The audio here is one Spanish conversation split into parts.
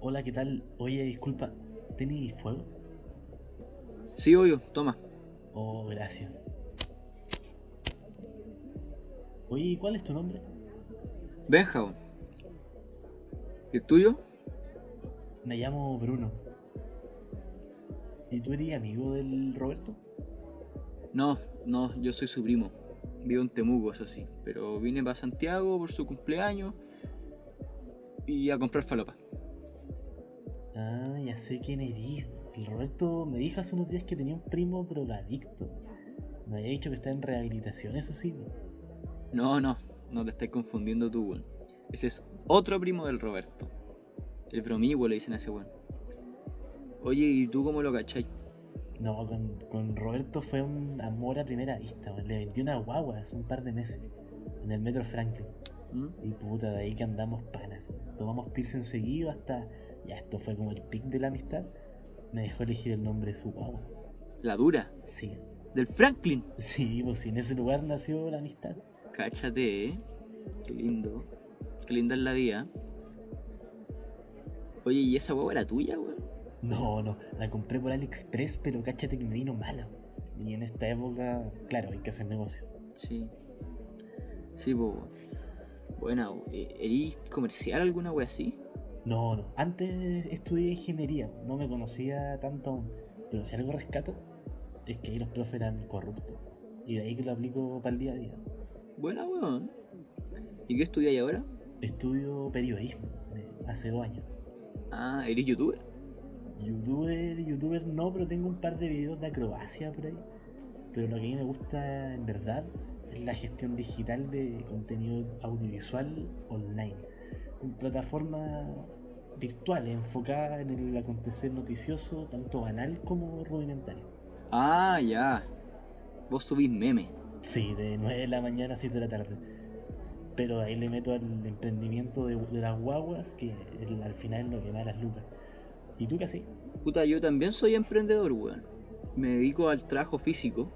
Hola, ¿qué tal? Oye, disculpa, ¿tenéis fuego? Sí, obvio, toma. Oh, gracias. Oye, ¿cuál es tu nombre? Benja. ¿Y el tuyo? Me llamo Bruno. ¿Y tú eres amigo del Roberto? No, no, yo soy su primo. Vivo en Temuco, eso sí. Pero vine para Santiago por su cumpleaños y a comprar falopa. Ah, ya sé quién eres. El Roberto me dijo hace unos días que tenía un primo drogadicto. Me había dicho que está en rehabilitación, eso sí. No, no, no te estás confundiendo tú, weón. Ese es otro primo del Roberto. El bromigo le dicen a ese weón. Oye, ¿y tú cómo lo cachai? No, con, con Roberto fue un amor a primera vista. Le vendí una guagua hace un par de meses. En el metro Franklin. ¿Mm? Y puta, de ahí que andamos panas. Tomamos pilsen seguido hasta. Ya esto fue como el pic de la amistad. Me dejó elegir el nombre de su guagua. La dura. Sí. Del Franklin. Sí, pues sí, en ese lugar nació la amistad. Cáchate, eh. Qué lindo. Qué linda es la vida. Oye, ¿y esa hueá era tuya, weón? No, no, la compré por AliExpress, pero cáchate que me vino mala. Y en esta época, claro, hay que hacer negocio. Sí. Sí, pues. Buena, eh, ¿eres comercial alguna wea así? No, no, antes estudié ingeniería, no me conocía tanto aún. Pero si algo rescato, es que ahí los profes eran corruptos. Y de ahí que lo aplico para el día a día. Buena, weón. ¿Y qué estudiáis ahora? Estudio periodismo, eh, hace dos años. Ah, ¿eres youtuber? Youtuber, youtuber no, pero tengo un par de videos de acrobacia por ahí. Pero lo que a mí me gusta en verdad es la gestión digital de contenido audiovisual online. En plataformas virtuales enfocadas en el acontecer noticioso, tanto banal como rudimentario. Ah, ya. Vos subís meme. Sí, de 9 de la mañana a 7 de la tarde. Pero ahí le meto al emprendimiento de, de las guaguas, que el- al final es lo que da las lucas. ¿Y tú qué así? Puta, yo también soy emprendedor, weón. Me dedico al trabajo físico.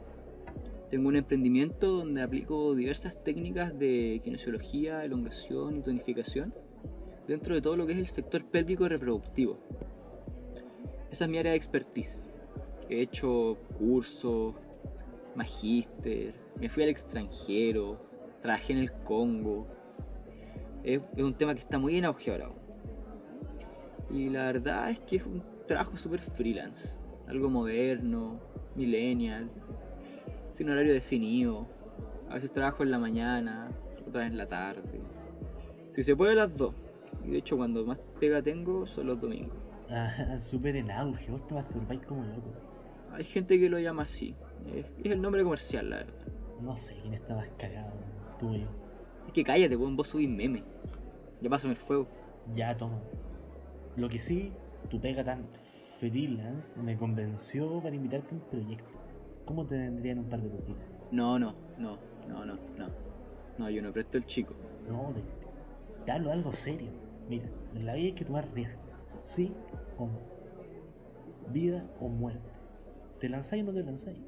Tengo un emprendimiento donde aplico diversas técnicas de kinesiología, elongación y tonificación dentro de todo lo que es el sector pélvico y reproductivo. Esa es mi área de expertise. He hecho cursos, magíster, me fui al extranjero, trabajé en el Congo. Es, un tema que está muy en auge ahora. Y la verdad es que es un trabajo súper freelance. Algo moderno, millennial, sin horario definido. A veces trabajo en la mañana, otra vez en la tarde. Si se puede las dos. Y de hecho cuando más pega tengo son los domingos. Ah, súper en auge, vos te masturbáis como loco. Hay gente que lo llama así. Es, es el nombre comercial, la verdad. No sé quién está más cagado, tú yo. Así que cállate, weón, vos subís meme. Ya pásame el fuego. Ya, toma. Lo que sí, tu pega tan freelance me convenció para invitarte a un proyecto. ¿Cómo te vendrían un par de tupitas? No, no, no, no, no, no. No, yo no presto el chico. No, te, hablo algo serio. Mira, en la vida hay que tomar riesgos. ¿Sí o no? Vida o muerte. ¿Te lanzáis o no te lanzáis?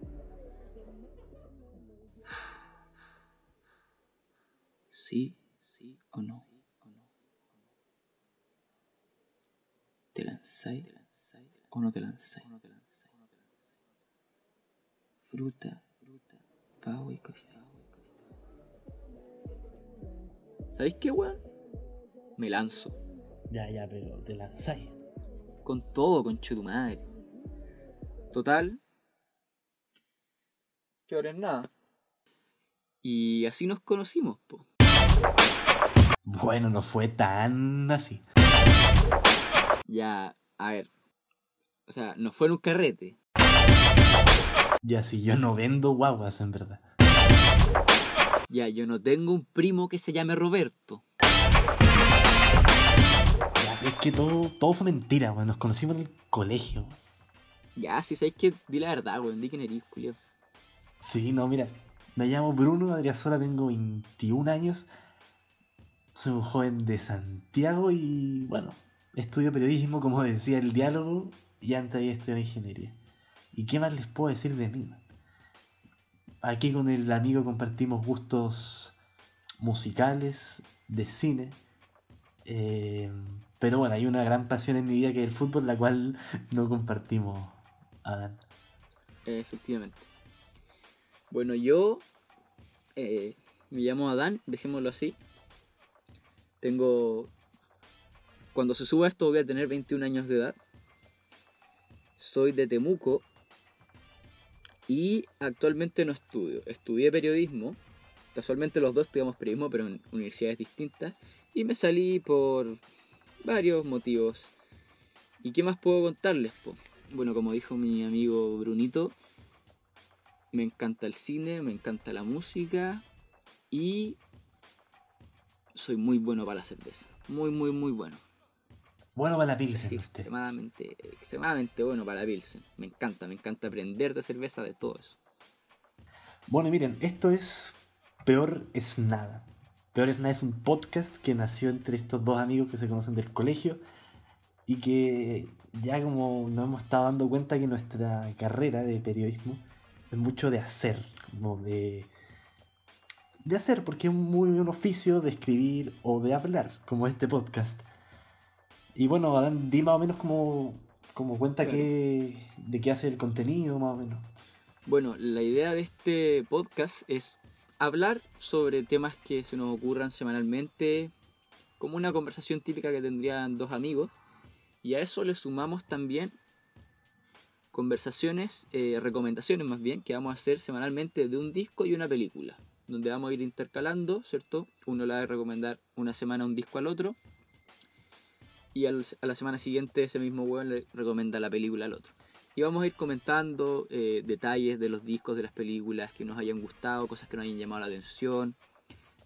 Sí, sí o no. ¿Te lanzáis o no te lanzáis? Fruta, pavo y café. ¿Sabéis qué, weón? Me lanzo. Ya, ya, pero te lanzáis. Con todo, con tu madre. Total. Que ahora es nada. Y así nos conocimos, po. Bueno, no fue tan así. Ya, a ver. O sea, no fue en un carrete. Ya, si yo no vendo guaguas, en verdad. Ya, yo no tengo un primo que se llame Roberto. Ya, es que todo, todo fue mentira, weón. Nos conocimos en el colegio. weón. Ya, si sabéis que di la verdad, weón, di quién eres, Julio. Sí, no, mira. Me llamo Bruno Adriasola, tengo 21 años. Soy un joven de Santiago y, bueno, estudio periodismo, como decía el diálogo, y antes había estudiado ingeniería. ¿Y qué más les puedo decir de mí? Aquí con el amigo compartimos gustos musicales, de cine. Eh, pero bueno, hay una gran pasión en mi vida que es el fútbol, la cual no compartimos, Adán. Efectivamente. Bueno, yo eh, me llamo Adán, dejémoslo así. Tengo... Cuando se suba esto voy a tener 21 años de edad. Soy de Temuco y actualmente no estudio. Estudié periodismo. Casualmente los dos estudiamos periodismo, pero en universidades distintas. Y me salí por varios motivos. ¿Y qué más puedo contarles? Bueno, como dijo mi amigo Brunito, me encanta el cine, me encanta la música y soy muy bueno para la cerveza. Muy, muy, muy bueno. Bueno para la Pilsen. Sí, extremadamente, extremadamente bueno para la Pilsen. Me encanta, me encanta aprender de cerveza, de todo eso. Bueno, miren, esto es Peor es Nada. Peor es Nada es un podcast que nació entre estos dos amigos que se conocen del colegio y que ya como nos hemos estado dando cuenta que nuestra carrera de periodismo es mucho de hacer, como de, de hacer, porque es muy un oficio de escribir o de hablar, como este podcast. Y bueno, Adán, di más o menos como, como cuenta que, de qué hace el contenido, más o menos. Bueno, la idea de este podcast es hablar sobre temas que se nos ocurran semanalmente, como una conversación típica que tendrían dos amigos. Y a eso le sumamos también conversaciones, eh, recomendaciones más bien, que vamos a hacer semanalmente de un disco y una película, donde vamos a ir intercalando, ¿cierto? Uno le va a recomendar una semana un disco al otro, y a la semana siguiente ese mismo weón le recomienda la película al otro. Y vamos a ir comentando eh, detalles de los discos, de las películas que nos hayan gustado, cosas que nos hayan llamado la atención,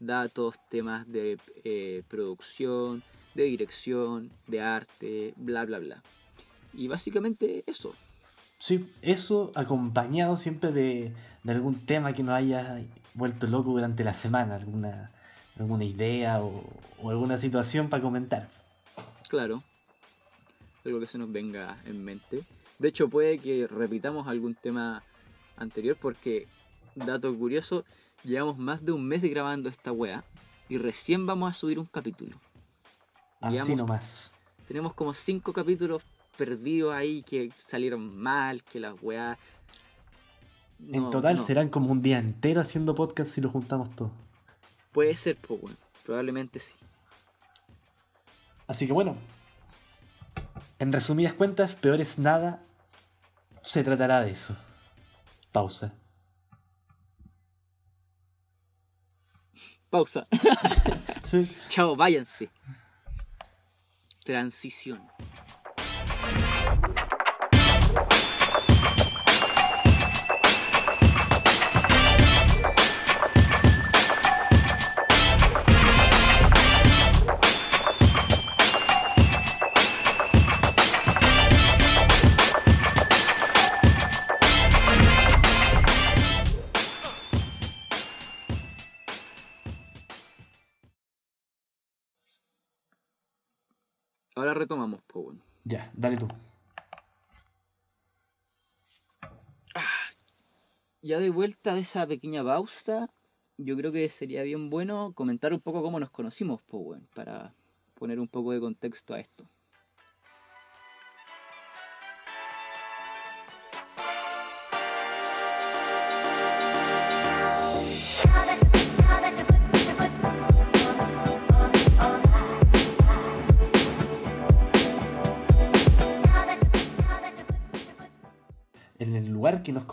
datos, temas de eh, producción, de dirección, de arte, bla, bla, bla. Y básicamente eso. Sí, eso acompañado siempre de, algún tema que nos haya vuelto loco durante la semana, alguna, alguna idea o, alguna situación para comentar. Claro, algo que se nos venga en mente. De hecho, puede que repitamos algún tema anterior porque, dato curioso, llevamos más de un mes grabando esta wea y recién vamos a subir un capítulo. Así nomás. Tenemos como cinco capítulos perdidos ahí que salieron mal, que las weas. en total serán como un día entero haciendo podcast si lo juntamos todo. Puede ser, pues bueno, probablemente sí. Así que bueno, en resumidas cuentas, peor es nada, se tratará de eso. Pausa. Pausa. Chao, váyanse. Transición. Ahora retomamos, Powen. Ya, dale tú. Ah, ya de vuelta de esa pequeña pausa, yo creo que sería bien bueno comentar un poco cómo nos conocimos, Powen, para poner un poco de contexto a esto.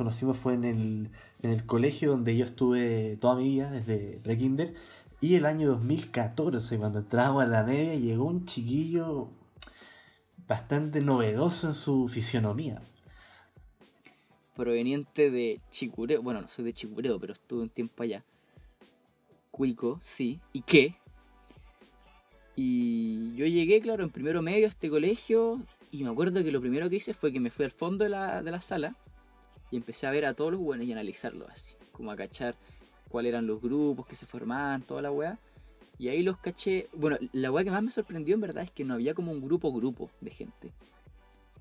Conocimos fue en el, en el colegio donde yo estuve toda mi vida, desde pre-kinder. Y el año 2014, cuando entrábamos a la media, llegó un chiquillo bastante novedoso en su fisionomía. Proveniente de Chicureo, bueno, no soy de Chicureo, pero estuve un tiempo allá. Cuico, sí. ¿Y qué? Y yo llegué, claro, en primero medio a este colegio y me acuerdo que lo primero que hice fue que me fui al fondo de la, de la sala y empecé a ver a todos los buenos y analizarlos así, como a cachar cuáles eran los grupos que se formaban, toda la weá. Y ahí los caché. Bueno, la weá que más me sorprendió en verdad es que no había como un grupo grupo de gente.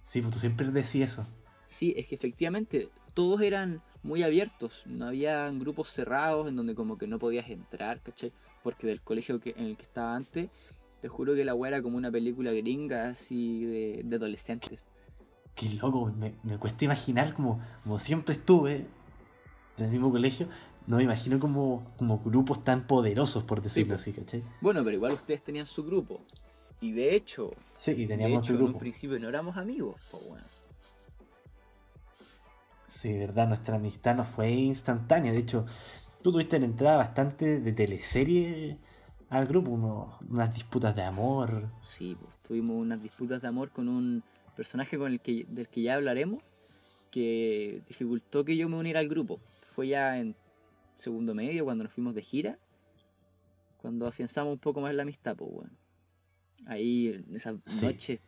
Sí, pues tú siempre decías eso. Sí, es que efectivamente todos eran muy abiertos. No había grupos cerrados en donde como que no podías entrar, ¿cachai? Porque del colegio que, en el que estaba antes, te juro que la weá era como una película gringa así de, de adolescentes. Qué loco, me, me cuesta imaginar como, como siempre estuve en el mismo colegio, no me imagino como, como grupos tan poderosos, por decirlo así, ¿cachai? Bueno, pero igual ustedes tenían su grupo. Y de hecho, Sí, y de teníamos hecho otro en un principio no éramos amigos, po, weón. Sí, de verdad, nuestra amistad no fue instantánea. De hecho, tú tuviste la entrada bastante de teleserie al grupo, uno- unas disputas de amor. Sí, pues tuvimos unas disputas de amor con un personaje con el que, del que ya hablaremos, que dificultó que yo me uniera al grupo. Fue ya en segundo medio, cuando nos fuimos de gira, cuando afianzamos un poco más la amistad, pues bueno. Ahí, en esa Sí. noche,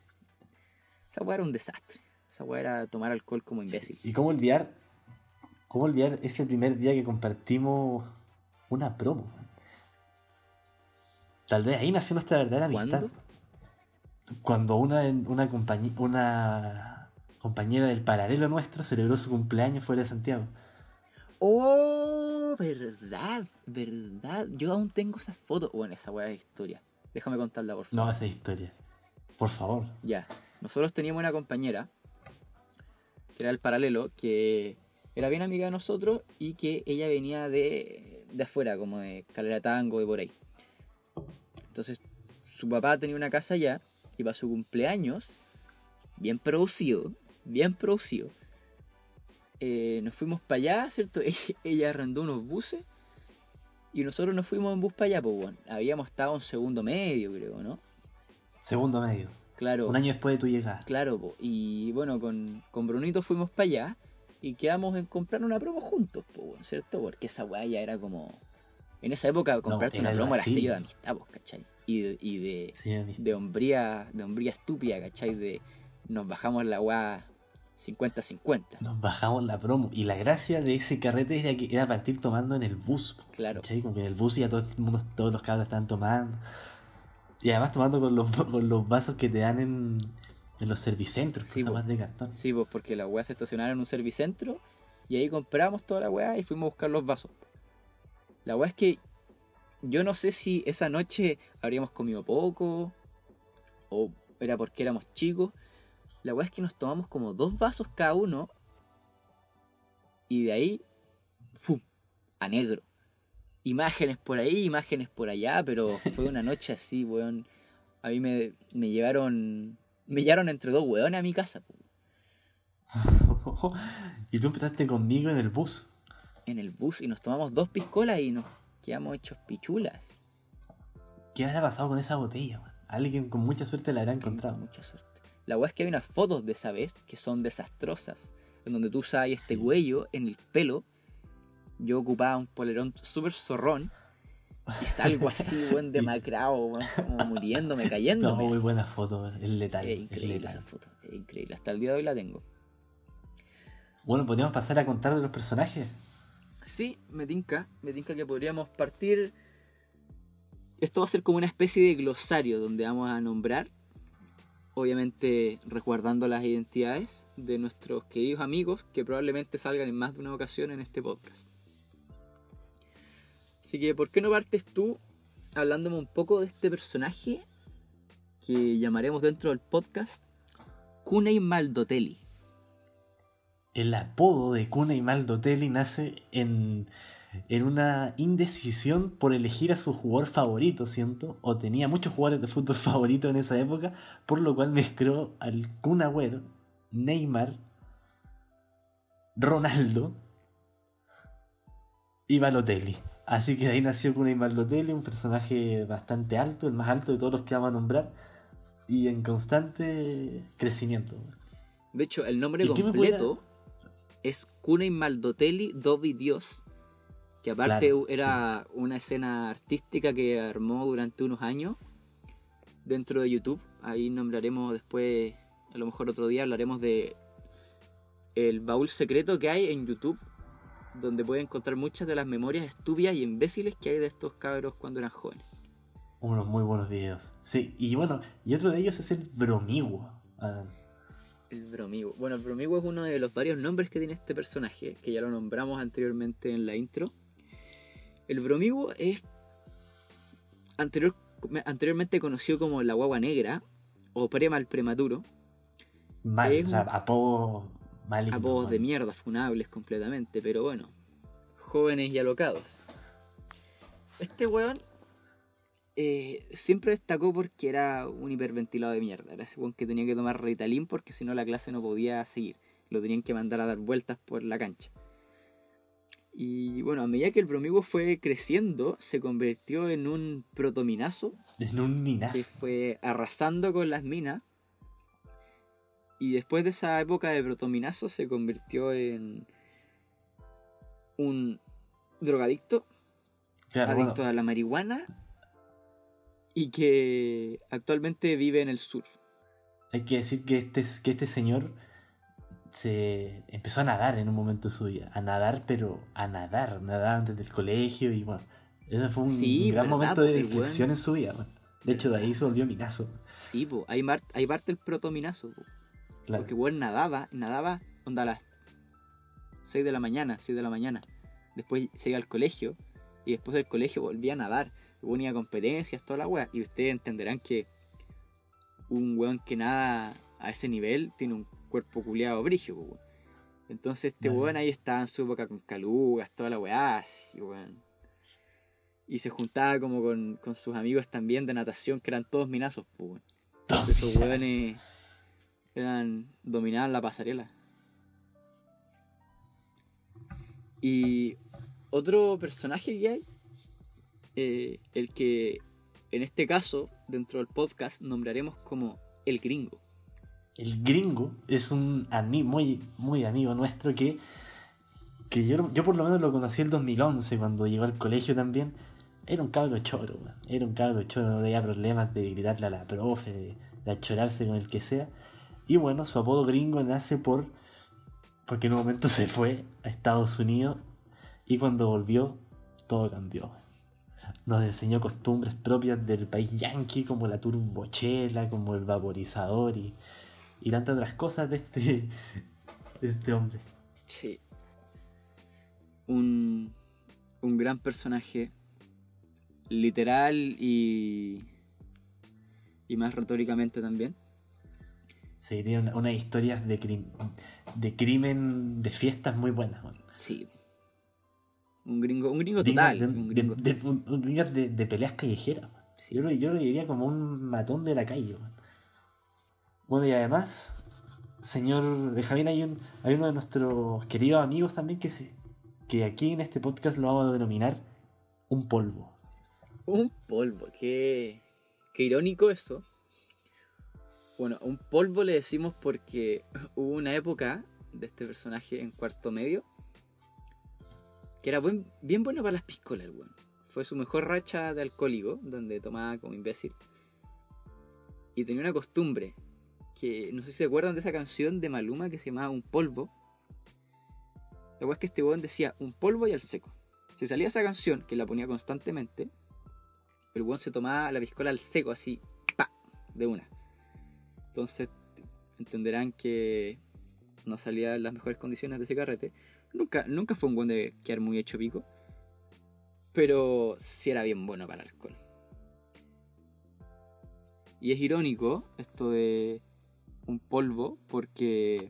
esa weá era un desastre. Esa weá era tomar alcohol como imbécil. ¿Y cómo olvidar, cómo olvidar ese primer día que compartimos una promo? Tal vez ahí nació nuestra verdadera amistad. Cuando una, una, compañi- una compañera del paralelo nuestro celebró su cumpleaños fuera de Santiago. Oh, verdad, verdad. Yo aún tengo esas fotos. Bueno, esa weá es historia. Déjame contarla, por favor. No, esa historia. Por favor. Ya, nosotros teníamos una compañera, que era el paralelo, que era bien amiga de nosotros y que ella venía de, de afuera, como de Calera Tango y por ahí. Entonces, su papá tenía una casa allá y para su cumpleaños, bien producido, bien producido, eh, nos fuimos para allá, ¿cierto? Ella, arrendó unos buses y nosotros nos fuimos en bus para allá, pues bueno, habíamos estado en segundo medio, creo, ¿no? Segundo medio. Claro. Un año después de tu llegada. Claro, po. y bueno, con, con Brunito fuimos para allá y quedamos en comprar una promo juntos, po, ¿cierto? Porque esa weá ya era como. En esa época comprarte una promo era sello de amistad, pues, ¿cachai? Y de, y de, Sí, amistad. de hombría, de hombría estúpida, ¿cachai? De nos bajamos la weá 50-50. Nos bajamos la promo. Y la gracia de ese carrete era que era partir tomando en el bus. Claro. ¿cachai? Como que en el bus ya todo el mundo, todos los cabros estaban tomando. Y además tomando con los, con los vasos que te dan en, en los servicentros, Sí, más de cartón. Sí, pues porque las weas se estacionaron en un servicentro y ahí compramos toda la weá y fuimos a buscar los vasos. La weá es que yo no sé si esa noche habríamos comido poco o era porque éramos chicos. La weá es que nos tomamos como dos vasos cada uno y de ahí, ¡fum! a negro. Imágenes por ahí, imágenes por allá, pero fue una noche así, weón. A mí me, me llevaron, me llevaron entre dos weones a mi casa. y tú empezaste conmigo en el bus. en el bus y nos tomamos dos piscolas y nos quedamos hechos pichulas. ¿Qué habrá pasado con esa botella? man? Alguien con mucha suerte la habrá Con encontrado. mucha suerte. La weá es que hay unas fotos de esa vez que son desastrosas. En donde tú usas este Sí. cuello en el pelo. Yo ocupaba un polerón súper zorrón. Y salgo así, buen demacrado, como muriéndome, No, cayéndome. muy buena foto, es letal. es es increíble letal. esa foto, es increíble. Hasta el día de hoy la tengo. Bueno, podríamos pasar a contar de los personajes. Sí, me tinca, me tinca que podríamos partir. Esto va a ser como una especie de glosario donde vamos a nombrar, obviamente resguardando las identidades de nuestros queridos amigos que probablemente salgan en más de una ocasión en este podcast. Así que, ¿por qué no partes tú hablándome un poco de este personaje que llamaremos dentro del podcast Cunei Maldotelli? El apodo de Cuna y Maldotelli nace en, en una indecisión por elegir a su jugador favorito, siento, o tenía muchos jugadores de fútbol favorito en esa época, por lo cual mezcló al Kun Agüero, Neymar, Ronaldo y Balotelli. Así que de ahí nació Cuna y Balotelli, un personaje bastante alto, el más alto de todos los que vamos a nombrar, y en constante crecimiento. De hecho, el nombre ¿Y qué me completo es Cunei Maldotelli Dovi Dios, que aparte Claro, era una escena artística que armó durante unos años dentro de YouTube. Ahí nombraremos después, a lo mejor otro día hablaremos de el baúl secreto que hay en YouTube, donde pueden encontrar muchas de las memorias estúpidas y imbéciles que hay de estos cabros cuando eran jóvenes. Unos muy buenos videos. Sí, y bueno, y otro de ellos es el Bromigua. Adán. El bromigo. Bueno, el bromigo es uno de los varios nombres que tiene este personaje, que ya lo nombramos anteriormente en la intro. El bromigo es anterior, anteriormente conocido como la guagua negra o prema al prematuro. Mal, Es o sea, apodos malignos. Apodos de man. mierda, funables completamente, pero bueno. Jóvenes y alocados. Este weón eh, siempre destacó porque era un hiperventilado de mierda. Era ese que tenía que tomar Ritalin porque si no la clase no podía seguir. Lo tenían que mandar a dar vueltas por la cancha. Y bueno, a medida que el bromigo fue creciendo, se convirtió en un protominazo En un minazo. que fue arrasando con las minas. Y después de esa época de protominazo se convirtió en un drogadicto, Claro, bueno, adicto a la marihuana y que actualmente vive en el sur. hay que decir que este, que este señor se empezó a nadar en un momento de su vida. A nadar, pero a nadar. Nadar antes del colegio y bueno. Ese fue un Sí, gran ¿verdad, momento de weón- inflexión en su vida. man. De hecho, de ahí se volvió minazo. Sí, po, ahí, mar- ahí parte el protominazo. po. Claro. Porque weón nadaba, nadaba, onda a las 6 de la mañana, 6 de la mañana. Después se iba al colegio y después del colegio volvía a nadar. Weón iba a competencias, toda la wea. Y ustedes entenderán que un weón que nada a ese nivel tiene un cuerpo culiado brigio, po, weón. Entonces este weón ahí estaba en su época con calugas, toda la weá, así, weón. Y se juntaba como con, con sus amigos también de natación, que eran todos minazos, weón. Entonces esos weones eran dominaban la pasarela. Y otro personaje que hay, eh, el que en este caso, dentro del podcast, nombraremos como el gringo. El gringo es un ami- muy, muy amigo nuestro que, que yo, yo por lo menos lo conocí en el 2011 cuando llegó al colegio también. Era un cabro choro, era un cabro choro, no tenía problemas de gritarle a la profe, de, de achorarse con el que sea. Y bueno, su apodo gringo nace por porque en un momento se fue a Estados Unidos y cuando volvió todo cambió. Nos enseñó costumbres propias del país yankee como la turbochela, como el vaporizador y, y tantas otras cosas de este, de este hombre. Sí. Un, un gran personaje, literal y, y más retóricamente también. Sí, tiene una- unas historias de, crim- de crimen, de fiestas muy buenas. Sí. Un gringo, un gringo total. de, un gringo. de- un- un gringo de- peleas callejeras. Sí. Yo, lo, yo lo diría como un matón de la calle. Bueno, y además, señor de Javier, hay, un, hay uno de nuestros queridos amigos también que, se, que aquí en este podcast lo vamos a denominar un polvo. Un polvo, qué, qué irónico eso. Bueno, un polvo le decimos porque hubo una época de este personaje en cuarto medio que era bien bueno para las piscolas, el weón. Fue su mejor racha de alcohólico, donde tomaba como imbécil. Y tenía una costumbre, que no sé si se acuerdan de esa canción de Maluma que se llamaba Un polvo. La weá es que este weón decía un polvo y al seco. Si salía esa canción, que la ponía constantemente, el weón se tomaba la piscola al seco, así, pa, de una. Entonces, entenderán que no salía en las mejores condiciones de ese carrete. Nunca, nunca fue un weón de quedar muy hecho pico. Pero sí era bien bueno para el alcohol. Y es irónico esto de un polvo, porque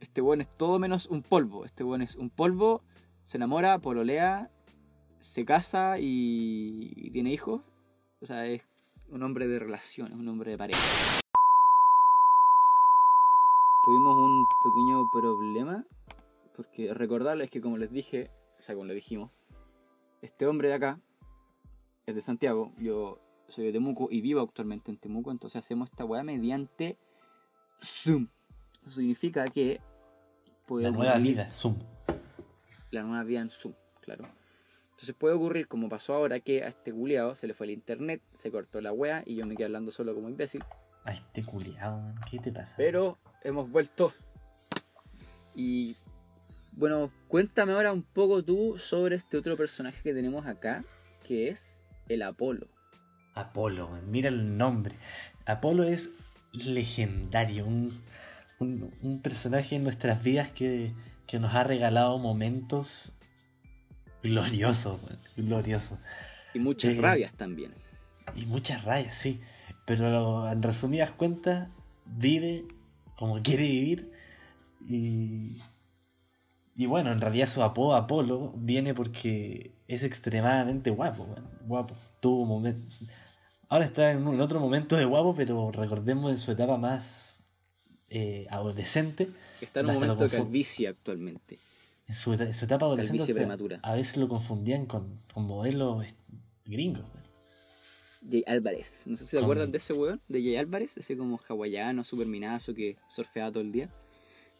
este weón es todo menos un polvo. Este weón es un polvo, se enamora, pololea, se casa y, y tiene hijos. O sea, es un hombre de relaciones, un hombre de pareja. Tuvimos un pequeño problema, porque recordarles que como les dije, o sea, como le dijimos, este hombre de acá es de Santiago, yo soy de Temuco y vivo actualmente en Temuco, entonces hacemos esta weá mediante Zoom. Eso significa que puede La nueva ocurrir- vida, Zoom. la nueva vida en Zoom, claro. Entonces puede ocurrir, como pasó ahora, que a este culiao se le fue el internet, se cortó la wea y yo me quedé hablando solo como imbécil. Ay, este culiado, ¿qué te pasa? Pero hemos vuelto. Y bueno, cuéntame ahora un poco tú sobre este otro personaje que tenemos acá, que es el Apolo. Apolo, mira el nombre. Apolo es legendario, un, un- un personaje en nuestras vidas que, que nos ha regalado momentos gloriosos, gloriosos. Y muchas Eh, rabias también. Y muchas rayas, sí. Pero en resumidas cuentas, vive como quiere vivir. Y, y bueno, en realidad su apodo Apolo viene porque es extremadamente guapo. Guapo. Tuvo momento. Ahora está en, un- otro momento de guapo, pero recordemos en su etapa más eh, adolescente. Está en un momento de calvicie actualmente. En su, en su etapa adolescente. Calvicie prematura. A veces lo confundían con, con modelos gringos. Jay Álvarez. No sé si se Con- acuerdan de ese weón, de Jay Álvarez, ese como hawaiano, super minazo que surfeaba todo el día.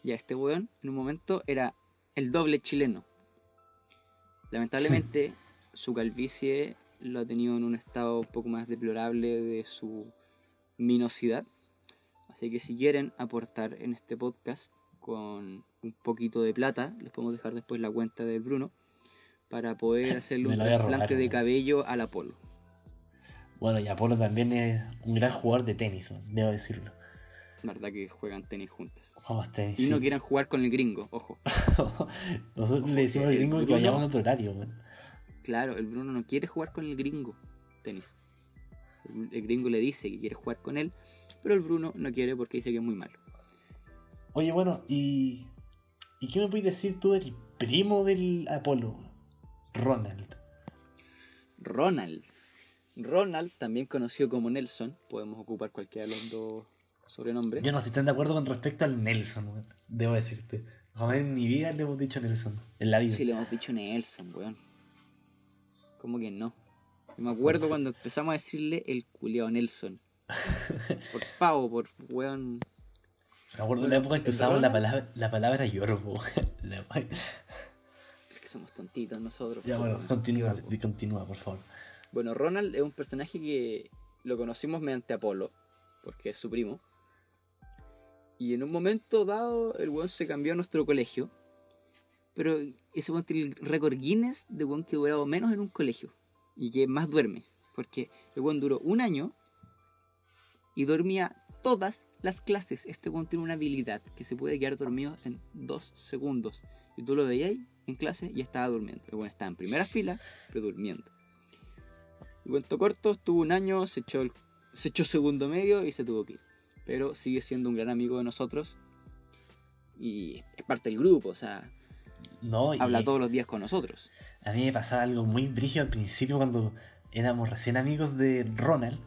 Ya este weón, en un momento, era el doble chileno. Lamentablemente, su calvicie lo ha tenido en un estado un poco más deplorable de su minosidad. Así que si quieren aportar en este podcast con un poquito de plata, les podemos dejar después la cuenta del Bruno para poder hacerle un trasplante de cabello al Apolo. Bueno, y Apolo también es un gran jugador de tenis, debo decirlo. verdad que juegan tenis juntos. Vamos, tenis. Y no quieran jugar con el gringo, ojo. Nosotros le decimos al gringo que vayamos en otro horario, weón. Claro, el Bruno no quiere jugar con el gringo tenis. El, el gringo le dice que quiere jugar con él, pero el Bruno no quiere porque dice que es muy malo. Oye, bueno, y. ¿Y qué me puedes decir tú del primo del Apolo? Ronald. Ronald. Ronald, también conocido como Nelson, podemos ocupar cualquiera de los dos sobrenombres. Yo no estoy tan de acuerdo con respecto al Nelson, weón. Debo decirte. Jamás en mi vida le hemos dicho Nelson. En la vida. Sí, le hemos dicho Nelson, weón. ¿Cómo que no? Yo me acuerdo Sí. cuando empezamos a decirle el culiao Nelson. Por pavo, por weón. Me acuerdo de la época en que usábamos la palabra, la palabra yorbo. La- Es que somos tontitos nosotros. ya, bueno, continúa, continúa, por favor. Bueno, Ronald es un personaje que lo conocimos mediante Apolo, porque es su primo. Y en un momento dado, el weón se cambió a nuestro colegio. Pero ese weón tiene el récord Guinness de weón que durado menos en un colegio. Y que más duerme. Porque el weón duró un año y dormía todas las clases. Este weón tiene una habilidad que se puede quedar dormido en dos segundos. Y tú lo veías en clase y estaba durmiendo. El weón estaba en primera fila, pero durmiendo. Y cuento corto, estuvo un año, se echó, el- se echó segundo medio y se tuvo que ir. Pero sigue siendo un gran amigo de nosotros. Y es parte del grupo, o sea, No, y habla todos los días con nosotros. a mí me pasaba algo muy brígido al principio cuando éramos recién amigos de Ronald.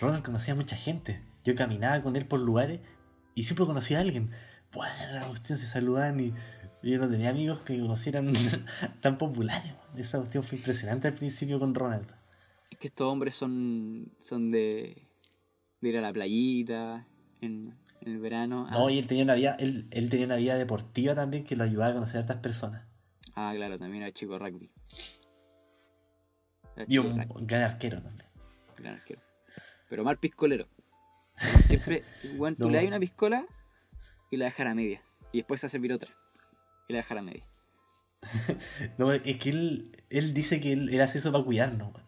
Ronald conocía a mucha gente. Yo caminaba con él por lugares y siempre conocía a alguien. Bueno, cuestión se saludaban y, y yo no tenía amigos que conocieran tan populares. Esa cuestión fue impresionante al principio con Ronald. Que estos hombres son, son de, de ir a la playita en, en el verano. Ah, No, y él tenía una vida, él, él tenía una vida deportiva también que lo ayudaba a conocer a estas personas. ah, claro, también era chico rugby. Era Y un rugby, gran arquero también. gran arquero. Pero mal piscolero. Como siempre, bueno, tú No. le das una piscola y la dejas a media. Y después se hace servir otra. Y la dejas a media. No, es que él, él dice que él, él hace eso para cuidarnos, man.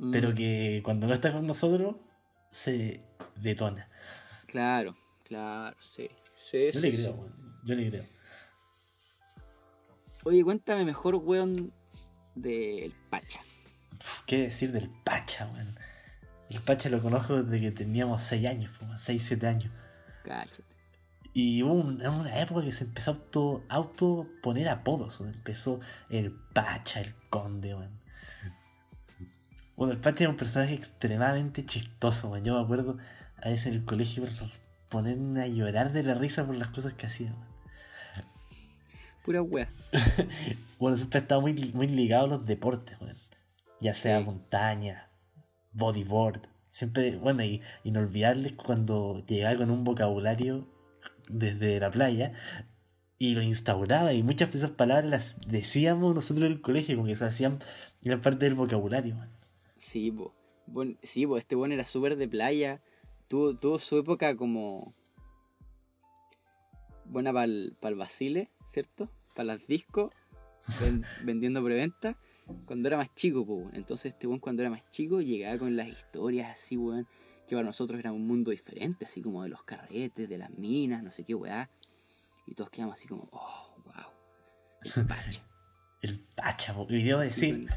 Mm, pero que cuando no está con nosotros se detona. Claro, claro, sí. Sí, Yo sí, le creo, sí. man. yo le creo. Oye, cuéntame mejor, weón, del Pacha. Uf, ¿Qué decir del Pacha, man? El Pacha lo conozco desde que teníamos 6 años, 6, 7 años. Cállate. Y hubo un- una época que se empezó a auto, auto poner apodos. Empezó el Pacha, el Conde, man. Bueno, el Pacha era un personaje extremadamente chistoso, man. Yo me acuerdo a veces en el colegio por ponerme a llorar de la risa por las cosas que hacía, man. Pura wea. Bueno, siempre ha estado muy, muy ligado a los deportes, weón. Ya sea Sí. montaña, bodyboard. Siempre, bueno, y inolvidable cuando llegaba con un vocabulario desde la playa y lo instauraba. Y muchas de esas palabras las decíamos nosotros en el colegio, como que se hacían gran parte del vocabulario, weón. Sí, po. Buen- sí, po, este weón era súper de playa. Tuvo, tuvo su época como. Buena para el Basile, ¿cierto? Para las discos, ven- vendiendo preventa. Cuando era más chico. Entonces, este weón, cuando era más chico, llegaba con las historias así, weón. que para nosotros era un mundo diferente, así como de los carretes, de las minas, no sé qué weá. Y todos quedamos así como, oh, wow. Pacha. El Pacha, y debo Sí, decir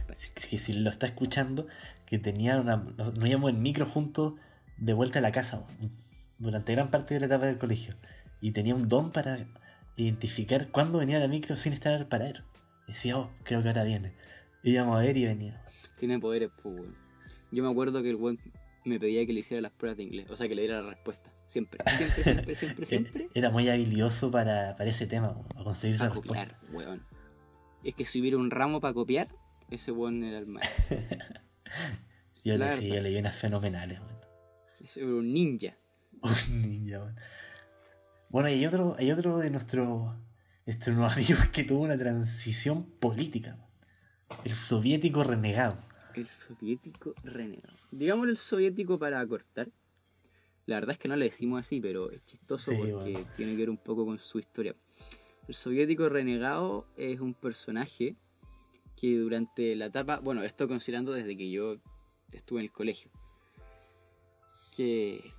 que si lo está escuchando, que tenía una. Nos, nos íbamos en micro juntos de vuelta a la casa durante gran parte de la etapa del colegio. Y tenía un don para identificar cuándo venía la micro sin estar al parar. Decía, oh, creo que ahora viene. Íbamos a ver y venía. Tiene poderes, pues, weón. Yo me acuerdo que el weón me pedía que le hiciera las pruebas de inglés, o sea, que le diera la respuesta. Siempre, siempre, siempre, siempre, siempre. Era muy habilidoso para, para ese tema, para conseguir esa respuesta. weón. Es que si hubiera un ramo para copiar, ese weón era el maestro. Yo le, sí, verdad. yo le vi unas fenomenales, weón. Ese era un ninja. Un ninja, weón. Bueno, y hay otro, hay otro de nuestros nuestros nuevos amigos que tuvo una transición política. El soviético renegado. El soviético renegado. Digámosle el soviético para cortar. La verdad es que no le decimos así, pero es chistoso Sí, porque bueno. tiene que ver un poco con su historia. El soviético renegado es un personaje que durante la etapa, bueno, esto considerando desde que yo estuve en el colegio, que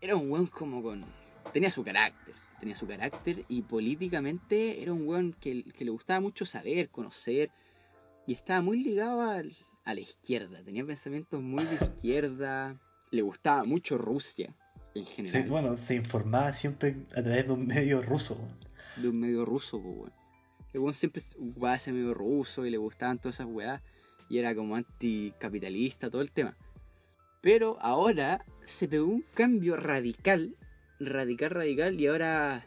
era un weón como con... tenía su carácter, tenía su carácter y políticamente era un weón que, le gustaba mucho saber, conocer y estaba muy ligado a la izquierda, tenía pensamientos muy de izquierda, le gustaba mucho Rusia en general, bueno, se informaba siempre a través de un medio ruso. De un medio ruso, pues weón. El weón siempre ocupaba ese medio ruso y le gustaban todas esas weas y era como anticapitalista, todo el tema. Pero ahora se pegó un cambio radical, radical, radical, y ahora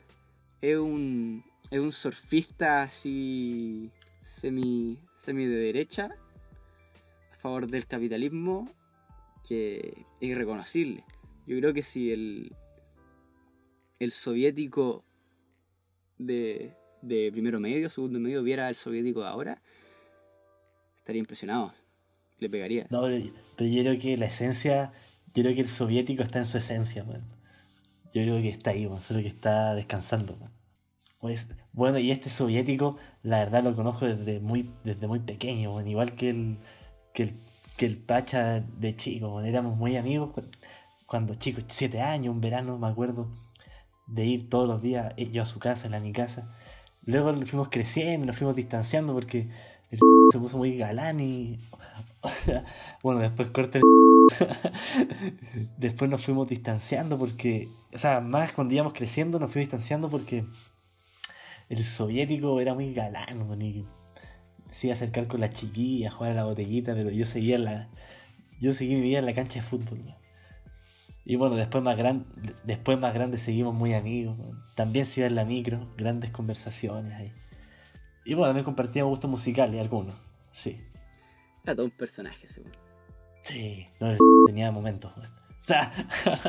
es un, es un surfista así semi, semi de derecha, a favor del capitalismo, que es irreconocible. Yo creo que si el, el soviético de, de primero medio, segundo medio, viera al soviético ahora, estaría impresionado. Le pegaría. No, pero, yo creo que la esencia, yo creo que el soviético está en su esencia, weón. Yo creo que está ahí, solo que está descansando. Pues, bueno, y este soviético, la verdad lo conozco desde muy, desde muy pequeño, igual que el, que el, que el Pacha de chico, weón. éramos muy amigos cu- cuando chicos, siete años, un verano, me acuerdo, de ir todos los días, eh, yo a su casa, él a mi casa. Luego fuimos creciendo, nos fuimos distanciando porque el se puso muy galán y bueno, después corta el... después nos fuimos distanciando porque, o sea, más cuando íbamos creciendo nos fuimos distanciando porque el soviético era muy galán, y se acercar con la chiquilla, a jugar a la botellita, pero yo seguía en la, yo seguí mi vida en la cancha de fútbol. Y bueno, después más grande, después más grande seguimos muy amigos. También se iba en la micro, grandes conversaciones ahí. Y bueno, también compartíamos gustos musicales, algunos. Sí. Era todo un personaje, seguro. Sí, no, tenía momentos, weón. O sea,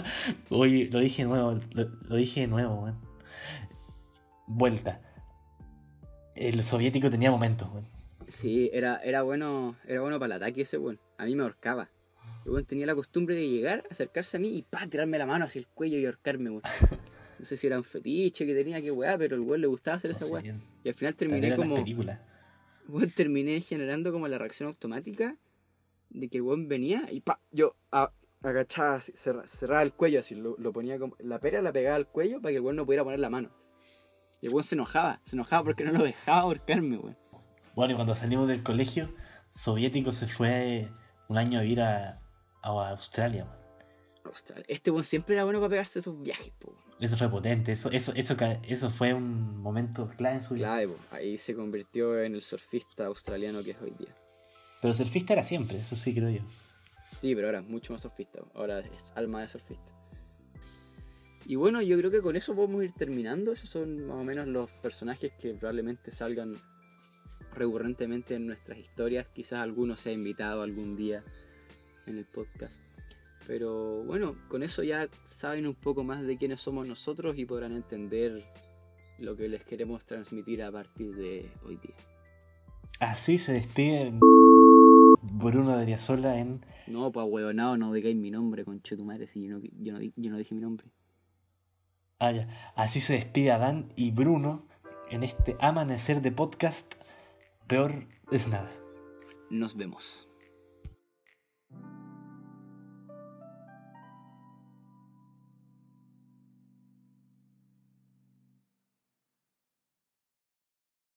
oye, lo dije de nuevo, lo, lo dije de nuevo, weón. Vuelta. El soviético tenía momentos, weón. Sí, era, era bueno era bueno para el ataque ese weón. A mí me ahorcaba. El weón tenía la costumbre de llegar, acercarse a mí y pa, tirarme la mano hacia el cuello y ahorcarme, weón. No sé si era un fetiche que tenía que weá, pero el weón le gustaba hacer No esa sé, weá. Y al final terminé como. Weón, terminé generando como la reacción automática de que el weón venía y pa, yo a- agachaba, cerra- cerraba el cuello así, lo, lo ponía como. La pera la pegaba al cuello para que el weón no pudiera poner la mano. Y el weón se enojaba, se enojaba porque no lo dejaba ahorcarme, weón. Bueno, y cuando salimos del colegio, soviético se fue un año a vivir a, a Australia, weón. Ostras, este weón siempre era bueno para pegarse esos viajes, po. Eso fue potente, eso, eso, eso, eso fue un momento clave en su vida. Clave, po. ahí se convirtió en el surfista australiano que es hoy día. Pero surfista era siempre, eso sí creo yo. Sí, pero ahora es mucho más surfista. Ahora es alma de surfista. Y bueno, yo creo que con eso podemos ir terminando. Esos son más o menos los personajes que probablemente salgan recurrentemente en nuestras historias. Quizás alguno sea invitado algún día en el podcast. Pero bueno, con eso ya saben un poco más de quiénes somos nosotros y podrán entender lo que les queremos transmitir a partir de hoy día. Así se despide Bruno Adriasola en No, pues huevonao, no digáis mi nombre, conchetumare, si yo no, yo, no, yo no dije mi nombre. Ah, ya. Así se despide Adán y Bruno en este amanecer de podcast. Peor es nada. Nos vemos.